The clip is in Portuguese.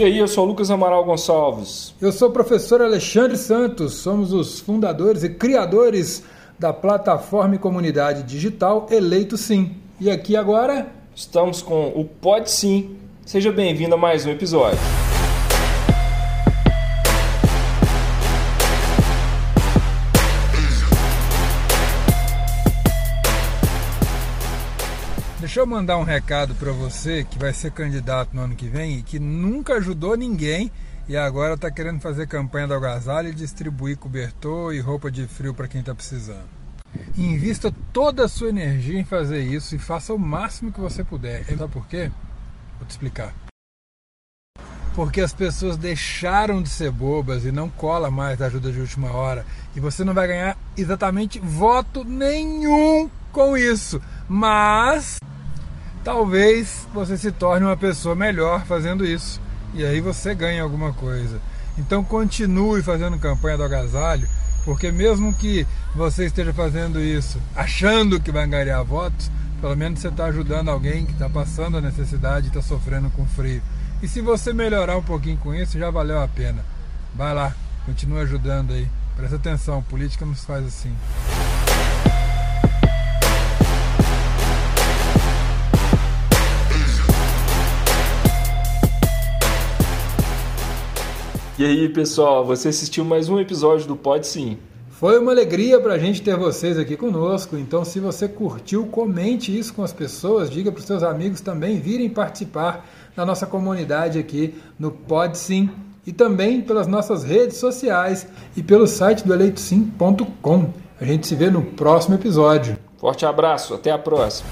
E aí, eu sou o Lucas Amaral Gonçalves. Eu sou o professor Alexandre Santos, somos os fundadores e criadores da plataforma e comunidade digital Eleito Sim. E aqui agora estamos com o Pode Sim. Seja bem-vindo a mais um episódio. Deixa eu mandar um recado para você que vai ser candidato no ano que vem e que nunca ajudou ninguém e agora está querendo fazer campanha do agasalho e distribuir cobertor e roupa de frio para quem está precisando. Invista toda a sua energia em fazer isso e faça o máximo que você puder. Sabe por quê? Vou te explicar. Porque as pessoas deixaram de ser bobas e não cola mais a ajuda de última hora. E você não vai ganhar exatamente voto nenhum com isso. Mas talvez você se torne uma pessoa melhor fazendo isso. E aí você ganha alguma coisa. Então continue fazendo campanha do agasalho, porque mesmo que você esteja fazendo isso achando que vai ganhar votos, pelo menos você está ajudando alguém que está passando a necessidade e está sofrendo com frio. E se você melhorar um pouquinho com isso, já valeu a pena. Vai lá, continue ajudando aí. Presta atenção, política não se faz assim. E aí, pessoal, você assistiu mais um episódio do Pode Sim. Foi uma alegria para a gente ter vocês aqui conosco. Então, se você curtiu, comente isso com as pessoas, diga para os seus amigos também virem participar da nossa comunidade aqui no Pode Sim e também pelas nossas redes sociais e pelo site do eleitosim.com. A gente se vê no próximo episódio. Forte abraço, até a próxima.